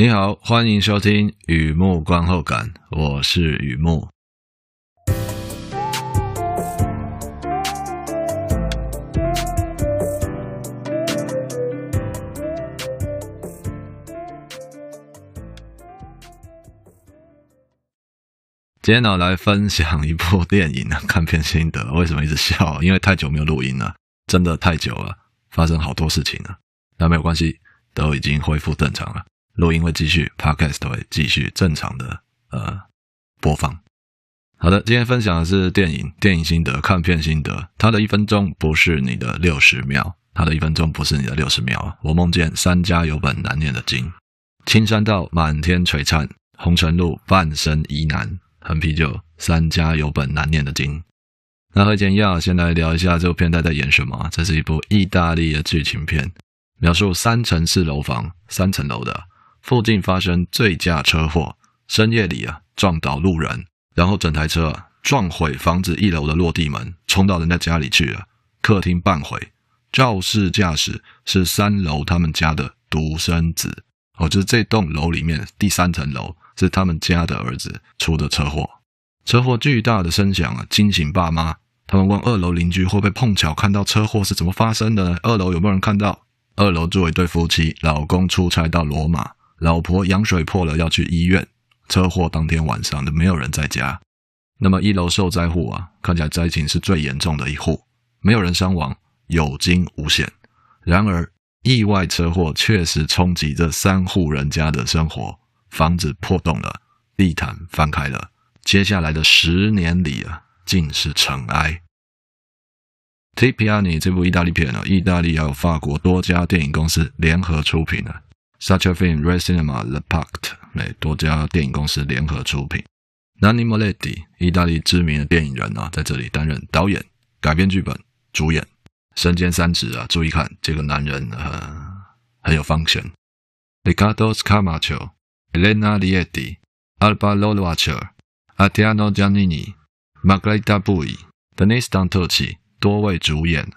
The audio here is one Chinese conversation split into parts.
你好，欢迎收听雨木观后感，我是雨木。今天呢，来分享一部电影啊，看片心得。为什么一直笑？因为太久没有录音了，真的太久了，发生好多事情了。那没有关系，都已经恢复正常了。录音会继续，Podcast 会继续正常的呃播放。好的，今天分享的是电影电影心得，看片心得。它的一分钟不是你的六十秒，它的一分钟不是你的六十秒。我梦见三家有本难念的经，青山道满天璀璨，红尘路半生疑难。横啤酒三家有本难念的经。那和以前一样，先来聊一下这部片在在演什么。这是一部意大利的剧情片，描述三层式楼房，三层楼的。附近发生醉驾车祸，深夜里啊撞倒路人，然后整台车啊撞毁房子一楼的落地门，冲到人家家里去了。客厅半毁，肇事驾驶是三楼他们家的独生子，哦，就是这栋楼里面第三层楼是他们家的儿子出的车祸。车祸巨大的声响啊惊醒爸妈，他们问二楼邻居会不会碰巧看到车祸是怎么发生的呢？二楼有没有人看到？二楼住一对夫妻，老公出差到罗马。老婆羊水破了要去医院，车祸当天晚上的没有人在家。那么一楼受灾户啊，看起来灾情是最严重的一户，没有人伤亡，有惊无险。然而意外车祸确实冲击这三户人家的生活，房子破洞了，地毯翻开了，接下来的十年里啊，尽是尘埃。Tipiani 这部意大利片啊，意大利还有法国多家电影公司联合出品的。Such a Film, Red Cinema, The Pact，哎，多家电影公司联合出品。Nanni Moretti，意大利知名的电影人啊，在这里担任导演、改编剧本、主演，身兼三职啊。注意看，这个男人呃很有 function。Riccardo Scarmaccio, Elena Lieti, Alba Loloacer, Atiano Giannini, Margherita Bui Denis Dantucci，多位主演。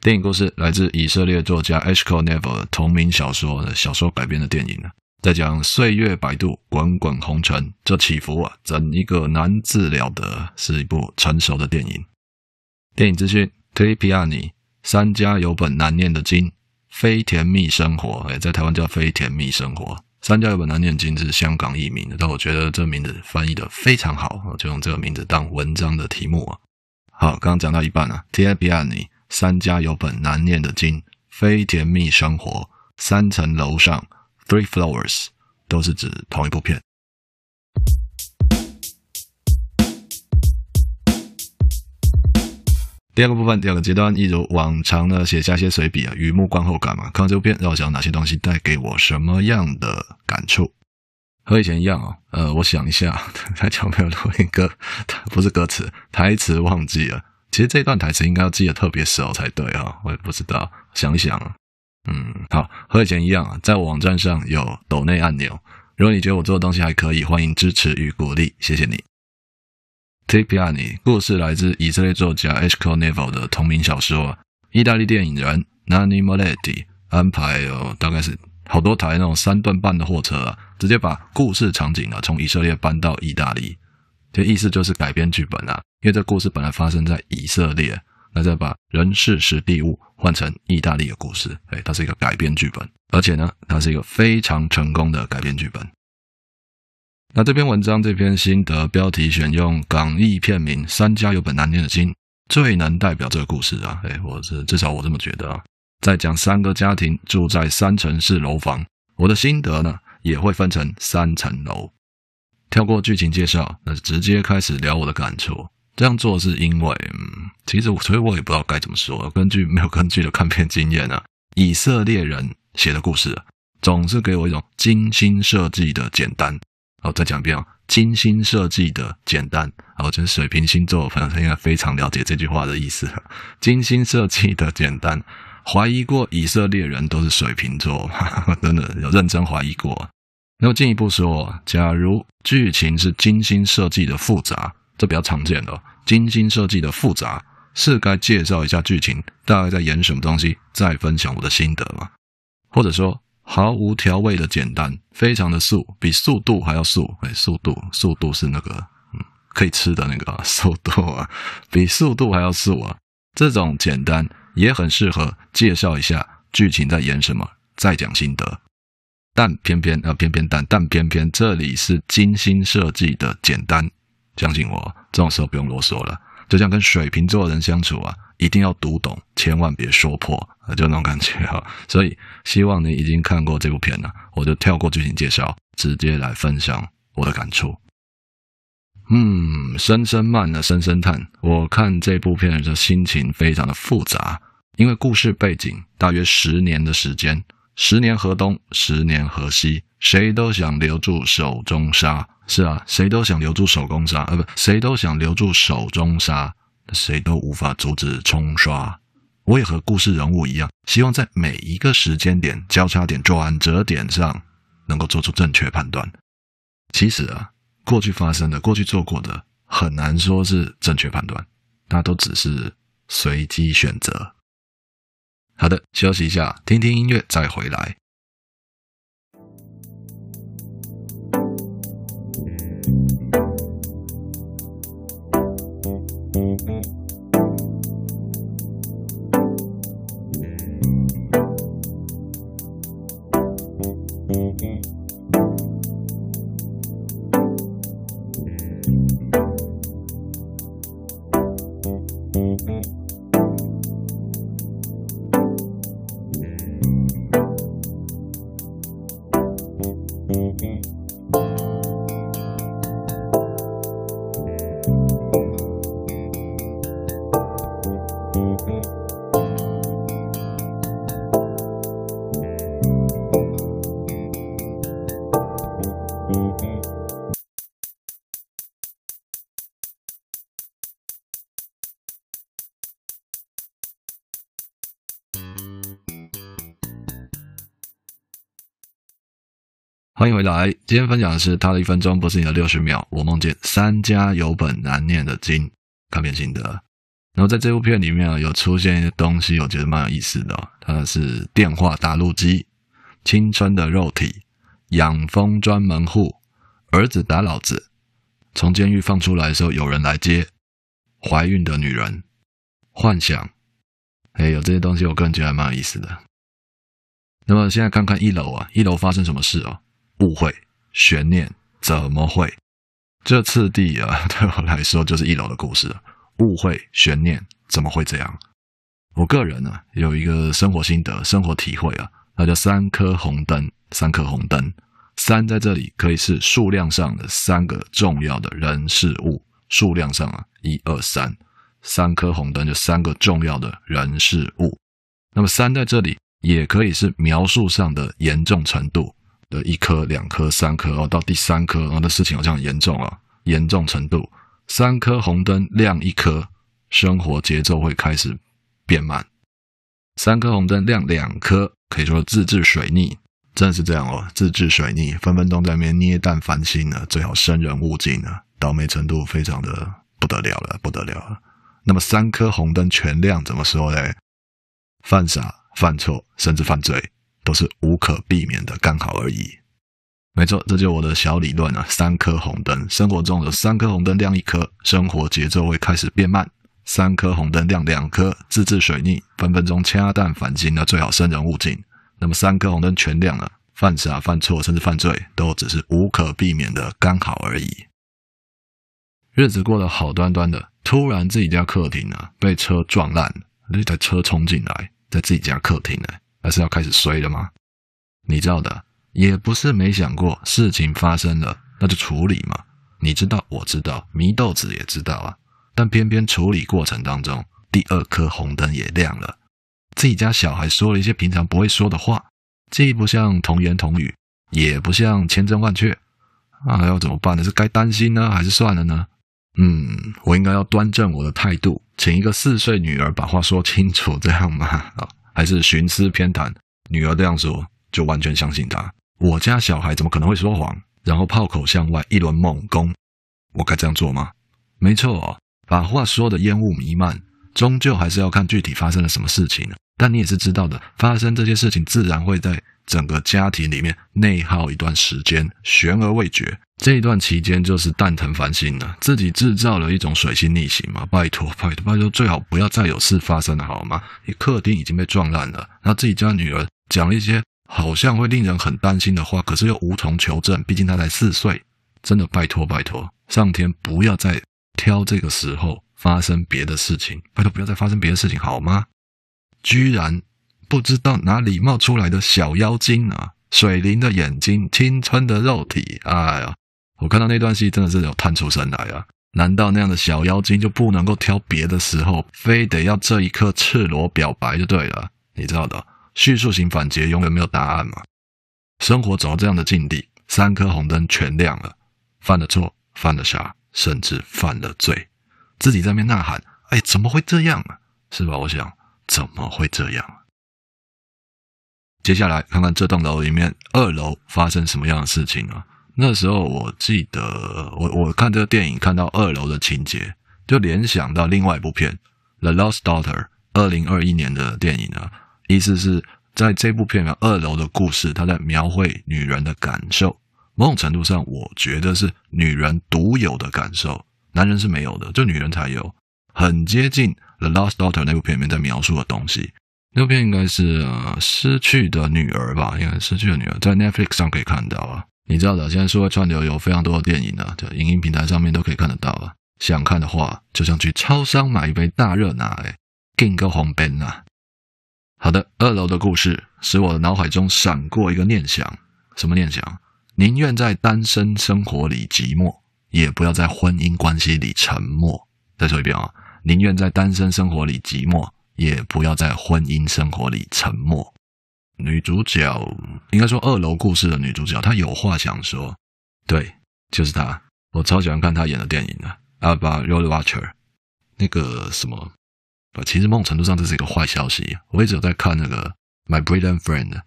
电影故事来自以色列作家 Eshkol Nevo 的同名小说的小说改编的电影呢，在讲岁月摆渡，滚滚红尘，这起伏啊，整一个难自了得，是一部成熟的电影。电影资讯：Tri Piani，三家有本难念的经，非甜蜜生活，哎，在台湾叫非甜蜜生活。三家有本难念的经是香港译名的，但我觉得这名字翻译的非常好，我就用这个名字当文章的题目啊。好，刚刚讲到一半啊，Tri Piani。三家有本难念的经，非甜蜜生活，三层楼上，Three Floors，都是指同一部片。第二个部分，第二个阶段，一如往常的写下一些随笔啊，雨木观后感嘛。看完这部片，让我想哪些东西带给我什么样的感触？和以前一样啊，呃，我想一下，太久没有录音歌，不是歌词，台词忘记了。其实这段台词应该要记得特别熟才对啊，我也不知道，想想，嗯，好，和以前一样啊，在我网站上有抖内按钮，如果你觉得我做的东西还可以，欢迎支持与鼓励，谢谢你。Tipiani 故事来自以色列作家 Eshkol Nevo 的同名小说，意大利电影人 Nanni Moretti 安排有大概是好多台那种三段半的货车啊，直接把故事场景啊从以色列搬到意大利。这意思就是改编剧本啊，因为这故事本来发生在以色列，那再把人事时地物换成意大利的故事，哎，它是一个改编剧本，而且呢，它是一个非常成功的改编剧本。那这篇文章这篇心得标题选用港译片名《三家有本难念的经》，最能代表这个故事啊，哎，我是至少我这么觉得啊，在讲三个家庭住在三层式楼房，我的心得呢也会分成三层楼。跳过剧情介绍，那就直接开始聊我的感触。这样做是因为，嗯，其实所以我也不知道该怎么说。根据没有根据的看片经验啊，以色列人写的故事啊，总是给我一种精心设计的简单。好，再讲一遍啊，精心设计的简单。好，就是水瓶星座的朋友应该非常了解这句话的意思。精心设计的简单，怀疑过以色列人都是水瓶座，真的有认真怀疑过。那么进一步说，假如剧情是精心设计的复杂，这比较常见的。精心设计的复杂，是该介绍一下剧情大概在演什么东西，再分享我的心得吗？或者说，毫无调味的简单，非常的素，比速度还要素。哎，速度，速度是那个嗯可以吃的那个速度啊，比速度还要素啊。这种简单也很适合介绍一下剧情在演什么，再讲心得。但偏偏呃偏偏但但偏偏这里是精心设计的简单，相信我，这种时候不用啰嗦了。就像跟水瓶座的人相处啊，一定要读懂，千万别说破，就那种感觉哈。所以希望你已经看过这部片了，我就跳过剧情介绍，直接来分享我的感触。嗯，深深慢了，深深叹。我看这部片的时候心情非常的复杂，因为故事背景大约十年的时间，十年河东，十年河西，谁都想留住手中沙。是啊，谁都想留住手工沙，呃，不，谁都想留住手中沙，谁都无法阻止冲刷。我也和故事人物一样，希望在每一个时间点、交叉点、转折点上，能够做出正确判断。其实啊，过去发生的、过去做过的，很难说是正确判断，那都只是随机选择。好的，休息一下，听听音乐，再回来。欢迎回来，今天分享的是他的一分钟不是你的六十秒。我梦见三家有本难念的经，看片心得。然后在这部片里面啊，有出现一些东西，我觉得蛮有意思的哦。它是电话打录机、青春的肉体、养蜂专门户、儿子打老子、从监狱放出来的时候有人来接、怀孕的女人、幻想。哎，有这些东西，我个人觉得还蛮有意思的。那么现在看看一楼啊，一楼发生什么事哦？误会、悬念，怎么会？这次第啊，对我来说就是一楼的故事了。误会、悬念，怎么会这样？我个人呢、有一个生活心得、生活体会啊，那叫三颗红灯。三颗红灯，三在这里可以是数量上的三个重要的人事物。数量上啊，一二三，三颗红灯就三个重要的人事物。那么三在这里也可以是描述上的严重程度。的一颗、两颗、三颗哦，到第三颗，哦，那事情好像很严重啊，严重程度，三颗红灯亮一颗，生活节奏会开始变慢；三颗红灯亮两颗，可以说自制水逆，真是这样哦，自制水逆，分分钟在那边捏蛋翻新呢，最好生人勿近呢，倒霉程度非常的不得了了，不得了了。那么三颗红灯全亮，怎么说呢？犯傻、犯错，甚至犯罪。都是无可避免的，刚好而已。没错，这就是我的小理论啊。三颗红灯，生活中有三颗红灯亮一颗，生活节奏会开始变慢；三颗红灯亮两颗，自制水逆，分分钟掐蛋反击，那最好生人勿近。那么三颗红灯全亮了，犯傻、犯错甚至犯罪，都只是无可避免的，刚好而已。日子过得好端端的，突然自己家客厅、啊、被车撞烂，那台车冲进来，在自己家客厅呢。还是要开始衰了吗？你知道的，也不是没想过，事情发生了，那就处理嘛。你知道，我知道，祢豆子也知道啊。但偏偏处理过程当中，第二颗红灯也亮了。自己家小孩说了一些平常不会说的话，既不像童言童语，也不像千真万确。那要怎么办呢？是该担心呢，还是算了呢？嗯，我应该要端正我的态度，请一个四岁女儿把话说清楚，这样吗？啊。还是寻思偏袒，女儿这样说就完全相信他。我家小孩怎么可能会说谎？然后炮口向外一轮猛攻，我该这样做吗？没错，把话说的烟雾弥漫，终究还是要看具体发生了什么事情。但你也是知道的，发生这些事情自然会在整个家庭里面内耗一段时间，悬而未决。这一段期间就是蛋疼烦心了，自己制造了一种水星逆行嘛。拜托，拜托，拜托，最好不要再有事发生了，好吗？你客厅已经被撞烂了，那自己家女儿讲了一些好像会令人很担心的话，可是又无从求证，毕竟他才四岁。真的拜托，拜托，上天不要再挑这个时候发生别的事情，拜托不要再发生别的事情，好吗？居然不知道哪里冒出来的小妖精啊！水灵的眼睛，青春的肉体，哎呀！我看到那段戏真的是有叹出声来啊！难道那样的小妖精就不能够挑别的时候，非得要这一刻赤裸表白就对了？你知道的，叙述型反击永远没有答案嘛。生活走到这样的境地，三颗红灯全亮了，犯了错，犯了傻，甚至犯了罪，自己在那边呐喊：“哎，怎么会这样啊？是吧？”我想，怎么会这样？接下来看看这栋楼里面二楼发生什么样的事情啊？那时候我记得，我我看这个电影看到二楼的情节，就联想到另外一部片《The Lost Daughter》，二零二一年的电影啊。意思是在这部片的，二楼的故事，它在描绘女人的感受。某种程度上，我觉得是女人独有的感受，男人是没有的，就女人才有，很接近《The Lost Daughter》那部片里面在描述的东西。那部片应该是呃失去的女儿吧，应该失去的女儿，在 Netflix 上可以看到啊。你知道的，现在社会串流有非常多的电影啊，就影音平台上面都可以看得到啊。想看的话，就像去超商买一杯大热奶，哎，订个红杯啊。好的，二楼的故事使我的脑海中闪过一个念想，什么念想？宁愿在单身生活里寂寞，也不要在婚姻关系里沉默。再说一遍啊，宁愿在单身生活里寂寞，也不要在婚姻生活里沉默。女主角应该说二楼故事的女主角，她有话想说。对，就是她。我超喜欢看她演的电影的。Alba Rohrwacher 那个什么，其实某种程度上这是一个坏消息。我一直有在看那个 My Brilliant Friend，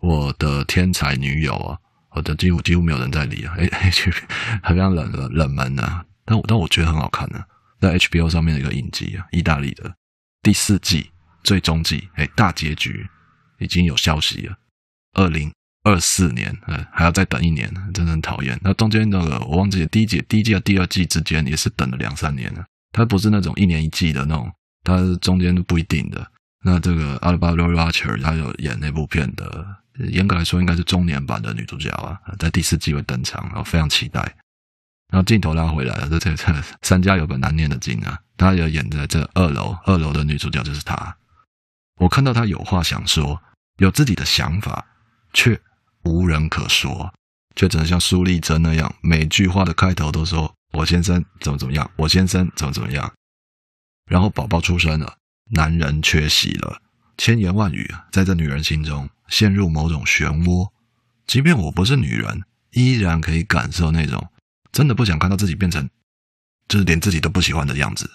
我的天才女友啊，我的几乎几乎没有人在理啊，哎哎，好像冷了冷门啊。但我但我觉得很好看呢、啊，在 HBO 上面的一个影集啊，意大利的第四季最终季，哎，大结局。已经有消息了，二零二四年，嗯，还要再等一年，真的很讨厌。那中间那个我忘记了，第一季、第一季和第二季之间也是等了两三年了。它不是那种一年一季的那种，它是中间都不一定的。那这个 Alba Rohrwacher 她有演那部片的，严格来说应该是中年版的女主角啊，在第四季会登场，然后非常期待。然后镜头拉回来了，这这这三家有本难念的经啊，她有演在这二楼，二楼的女主角就是她。我看到她有话想说。有自己的想法，却无人可说，却只能像苏丽珍那样，每句话的开头都说“我先生怎么怎么样，我先生怎么怎么样”，然后宝宝出生了，男人缺席了，千言万语在这女人心中陷入某种漩涡。即便我不是女人，依然可以感受那种真的不想看到自己变成，就是连自己都不喜欢的样子。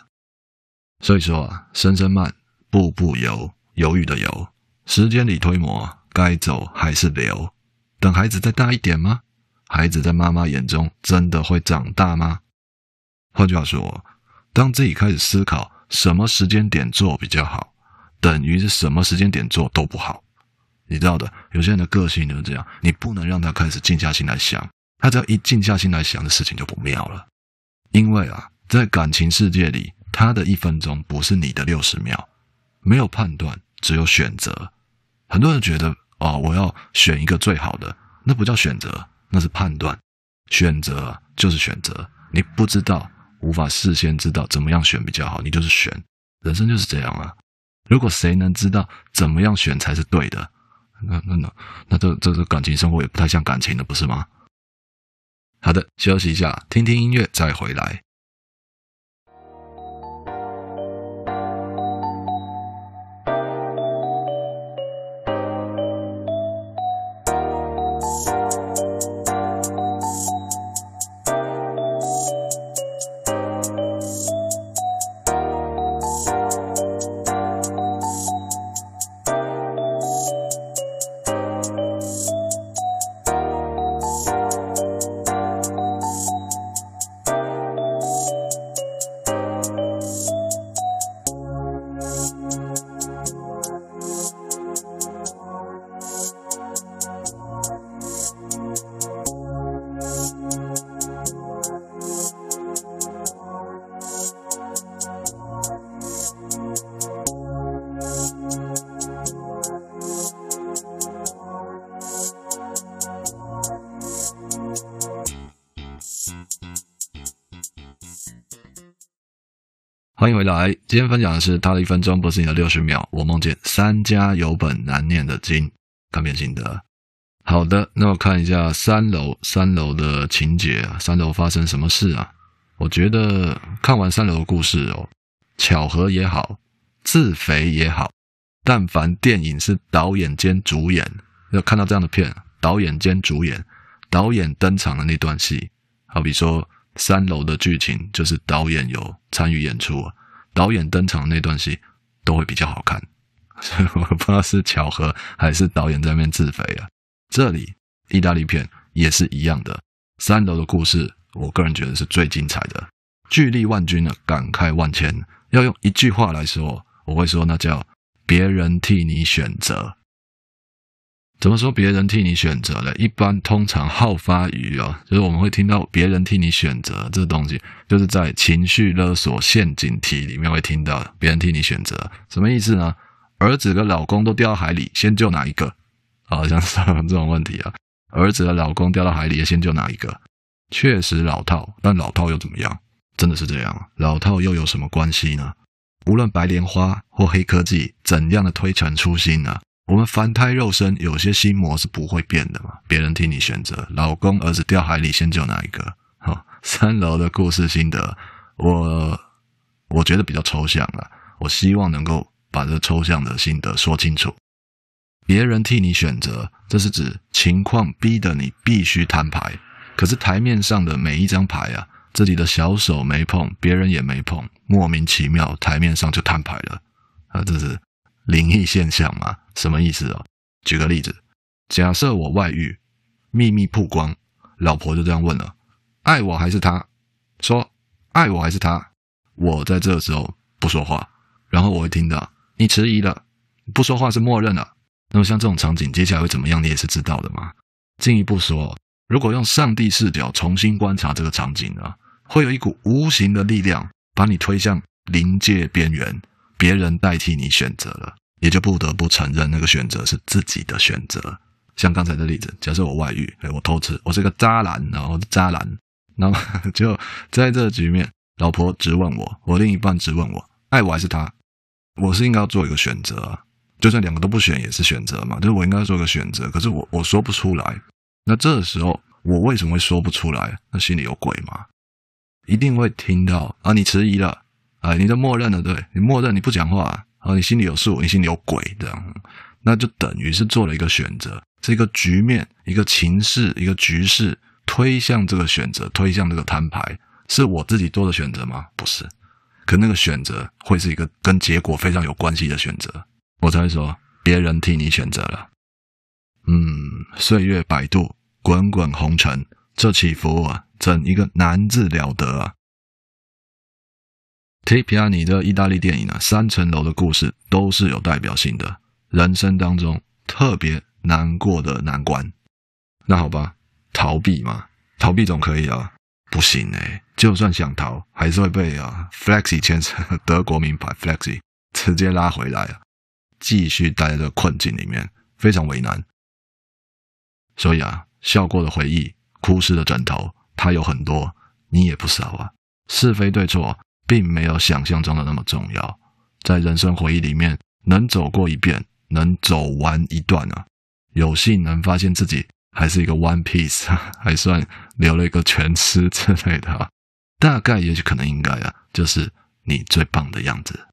所以说啊，声声慢，步步犹，犹豫的犹。时间里推磨，该走还是留？等孩子再大一点吗？孩子在妈妈眼中真的会长大吗？换句话说，当自己开始思考什么时间点做比较好，等于是什么时间点做都不好。你知道的，有些人的个性就是这样，你不能让他开始静下心来想，他只要一静下心来想的事情就不妙了。因为啊，在感情世界里，他的一分钟不是你的六十秒，没有判断，只有选择。很多人觉得哦，我要选一个最好的，那不叫选择，那是判断。选择就是选择，你不知道，无法事先知道怎么样选比较好，你就是选。人生就是这样啊。如果谁能知道怎么样选才是对的，那那那那这这这感情生活也不太像感情了，不是吗？好的，休息一下，听听音乐再回来。欢迎回来，今天分享的是他的一分钟不是你的六十秒。我梦见三家有本难念的经，看片心得。好的，那我看一下三楼，三楼的情节，三楼发生什么事啊？我觉得看完三楼的故事哦，巧合也好，自肥也好，但凡电影是导演兼主演，要看到这样的片，导演兼主演，导演登场的那段戏，好比说三楼的剧情就是导演有参与演出，导演登场那段戏都会比较好看，所 以我不知道是巧合还是导演在那边自肥啊。这里意大利片也是一样的，三楼的故事，我个人觉得是最精彩的，巨力万钧呢，感慨万千。要用一句话来说，我会说那叫别人替你选择。怎么说别人替你选择呢？一般通常好发于啊，就是我们会听到别人替你选择这东西，就是在情绪勒索陷阱题里面会听到别人替你选择，什么意思呢？儿子跟老公都掉到海里，先救哪一个？好像是这种问题啊，儿子的老公掉到海里，先救哪一个？确实老套，但老套又怎么样？真的是这样，老套又有什么关系呢？无论白莲花或黑科技怎样的推陈出新呢、啊？我们凡胎肉身有些心魔是不会变的嘛。别人替你选择，老公儿子掉海里，先救哪一个？好，三楼的故事心得，我我觉得比较抽象了，我希望能够把这抽象的心得说清楚。别人替你选择，这是指情况逼得你必须摊牌。可是台面上的每一张牌啊，自己的小手没碰，别人也没碰，莫名其妙台面上就摊牌了啊！这是灵异现象吗？什么意思哦？举个例子，假设我外遇，秘密曝光，老婆就这样问了：爱我还是他？说爱我还是他？我在这时候不说话，然后我会听到你迟疑了，不说话是默认了。那么像这种场景，接下来会怎么样？你也是知道的嘛。进一步说，如果用上帝视角重新观察这个场景呢，会有一股无形的力量把你推向临界边缘，别人代替你选择了，也就不得不承认那个选择是自己的选择。像刚才的例子，假设我外遇，哎，我偷吃，我是个渣男，然后渣男，然后就在这局面，老婆质问我，我另一半质问我，爱我还是他？我是应该要做一个选择。就算两个都不选也是选择嘛，就是我应该做个选择，可是我我说不出来。那这时候我为什么会说不出来？那心里有鬼吗？一定会听到啊，你迟疑了，啊，你都默认了，对，你默认你不讲话，啊，你心里有数，你心里有鬼这样，那就等于是做了一个选择，这个局面、一个情势、一个局势推向这个选择，推向这个摊牌，是我自己做的选择吗？不是，可那个选择会是一个跟结果非常有关系的选择。我才会说，别人替你选择了。嗯，岁月摆渡，滚滚红尘，这起伏啊，怎一个难字了得啊！Tipani 的意大利电影啊，三层楼的故事都是有代表性的，人生当中特别难过的难关。那好吧，逃避嘛，逃避总可以啊，不行哎，就算想逃，还是会被啊，Flexi 牵扯德国名牌 Flexi 直接拉回来啊。继续待在这个困境里面，非常为难。所以啊，笑过的回忆，哭湿的枕头，它有很多，你也不少啊。是非对错，并没有想象中的那么重要。在人生回忆里面，能走过一遍，能走完一段啊，有幸能发现自己还是一个 one piece，还算留了一个全尸之类的，大概也许可能应该啊，就是你最棒的样子。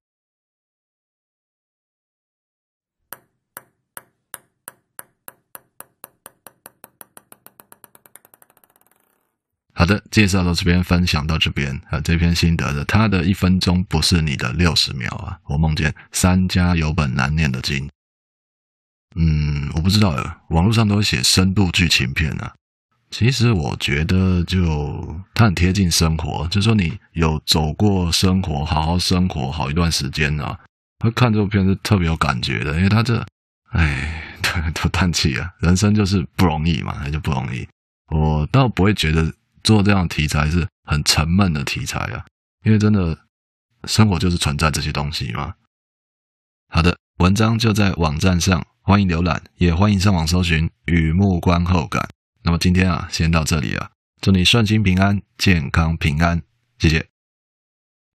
好的，介绍到这边，分享到这边啊，这篇心得的，他的一分钟不是你的六十秒啊！我梦见三家有本难念的经。嗯，我不知道，网络上都写深度剧情片啊。其实我觉得就它很贴近生活，就说你有走过生活，好好生活好一段时间啊，会看这部片是特别有感觉的，因为他这，哎，对，都叹气啊，人生就是不容易嘛，那就不容易。我倒不会觉得。做这样题材是很沉闷的题材啊，因为真的生活就是存在这些东西嘛。好的，文章就在网站上，欢迎浏览，也欢迎上网搜寻《雨幕观后感》。那么今天啊，先到这里啊，祝你顺心平安，健康平安，谢谢。